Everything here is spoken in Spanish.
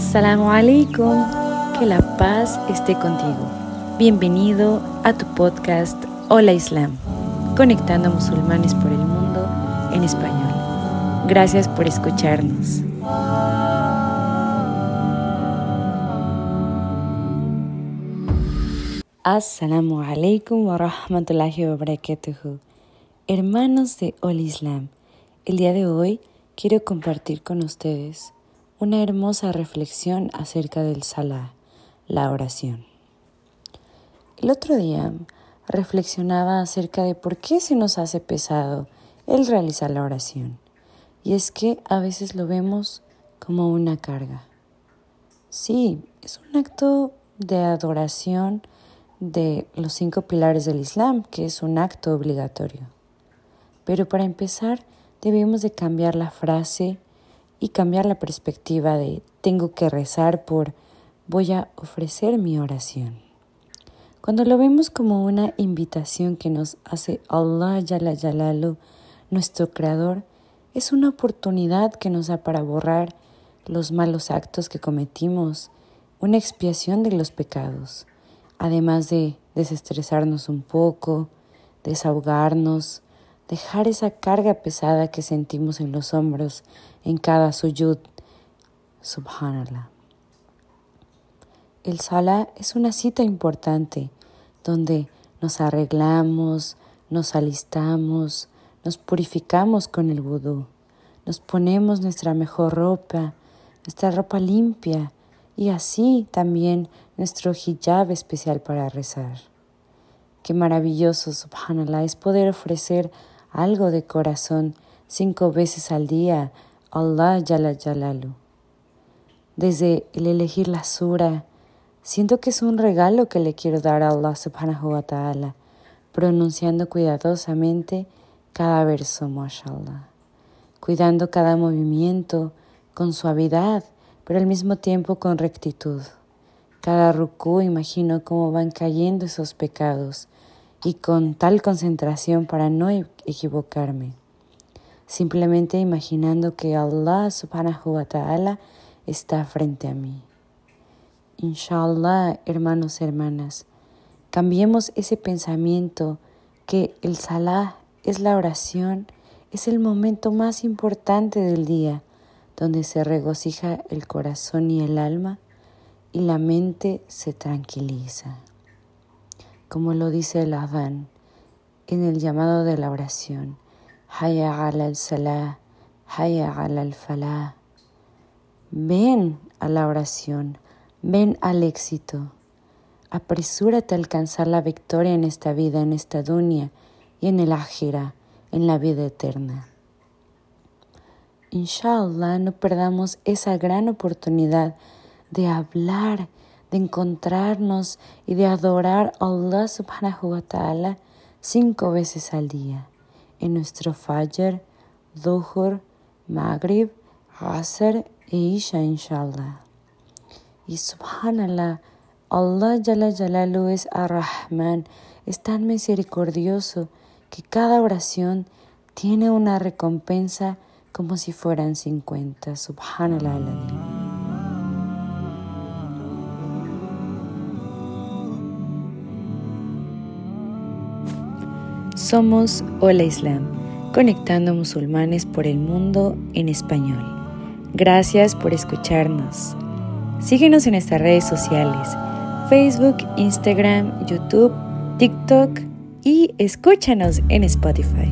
Assalamu alaikum, que la paz esté contigo. Bienvenido a tu podcast Hola Islam, conectando a musulmanes por el mundo en español. Gracias por escucharnos. Assalamu alaikum wa rahmatullahi wa barakatuhu. Hermanos de Hola Islam, el día de hoy quiero compartir con ustedes una hermosa reflexión acerca del Salah, la oración. El otro día reflexionaba acerca de por qué se nos hace pesado el realizar la oración. Y es que a veces lo vemos como una carga. Sí, es un acto de adoración de los cinco pilares del Islam, que es un acto obligatorio. Pero para empezar, debemos de cambiar la frase y cambiar la perspectiva de tengo que rezar por voy a ofrecer mi oración. Cuando lo vemos como una invitación que nos hace Allah Yala Yalalu, nuestro Creador, es una oportunidad que nos da para borrar los malos actos que cometimos, una expiación de los pecados, además de desestresarnos un poco, desahogarnos, dejar esa carga pesada que sentimos en los hombros en cada suyud. Subhanallah. El Salah es una cita importante donde nos arreglamos, nos alistamos, nos purificamos con el vudú, nos ponemos nuestra mejor ropa, nuestra ropa limpia y así también nuestro hijab especial para rezar. Qué maravilloso, subhanallah, es poder ofrecer algo de corazón cinco veces al día, Allah Yala Yalalu. Desde el elegir la sura, siento que es un regalo que le quiero dar a Allah subhanahu wa ta'ala, pronunciando cuidadosamente cada verso, mashallah, cuidando cada movimiento con suavidad, pero al mismo tiempo con rectitud. Cada ruku imagino cómo van cayendo esos pecados y con tal concentración para no equivocarme. Simplemente imaginando que Allah subhanahu wa ta'ala está frente a mí. Inshallah, hermanos y hermanas, cambiemos ese pensamiento que el salah es la oración, es el momento más importante del día, donde se regocija el corazón y el alma y la mente se tranquiliza como lo dice el Adán en el llamado de la oración. Haya al salah, al falah. Ven a la oración, ven al éxito. Apresúrate a alcanzar la victoria en esta vida, en esta dunya y en el ajira, en la vida eterna. Inshallah, no perdamos esa gran oportunidad de hablar de encontrarnos y de adorar a Allah subhanahu wa ta'ala cinco veces al día en nuestro Fajr, Dhuhr, Maghrib, Asr e Isha inshallah. Y subhanallah, Allah Jalla Jalalu es Ar-Rahman, es tan misericordioso que cada oración tiene una recompensa como si fueran cincuenta. Subhanallah. Somos Hola Islam, conectando musulmanes por el mundo en español. Gracias por escucharnos. Síguenos en nuestras redes sociales, Facebook, Instagram, YouTube, TikTok y escúchanos en Spotify.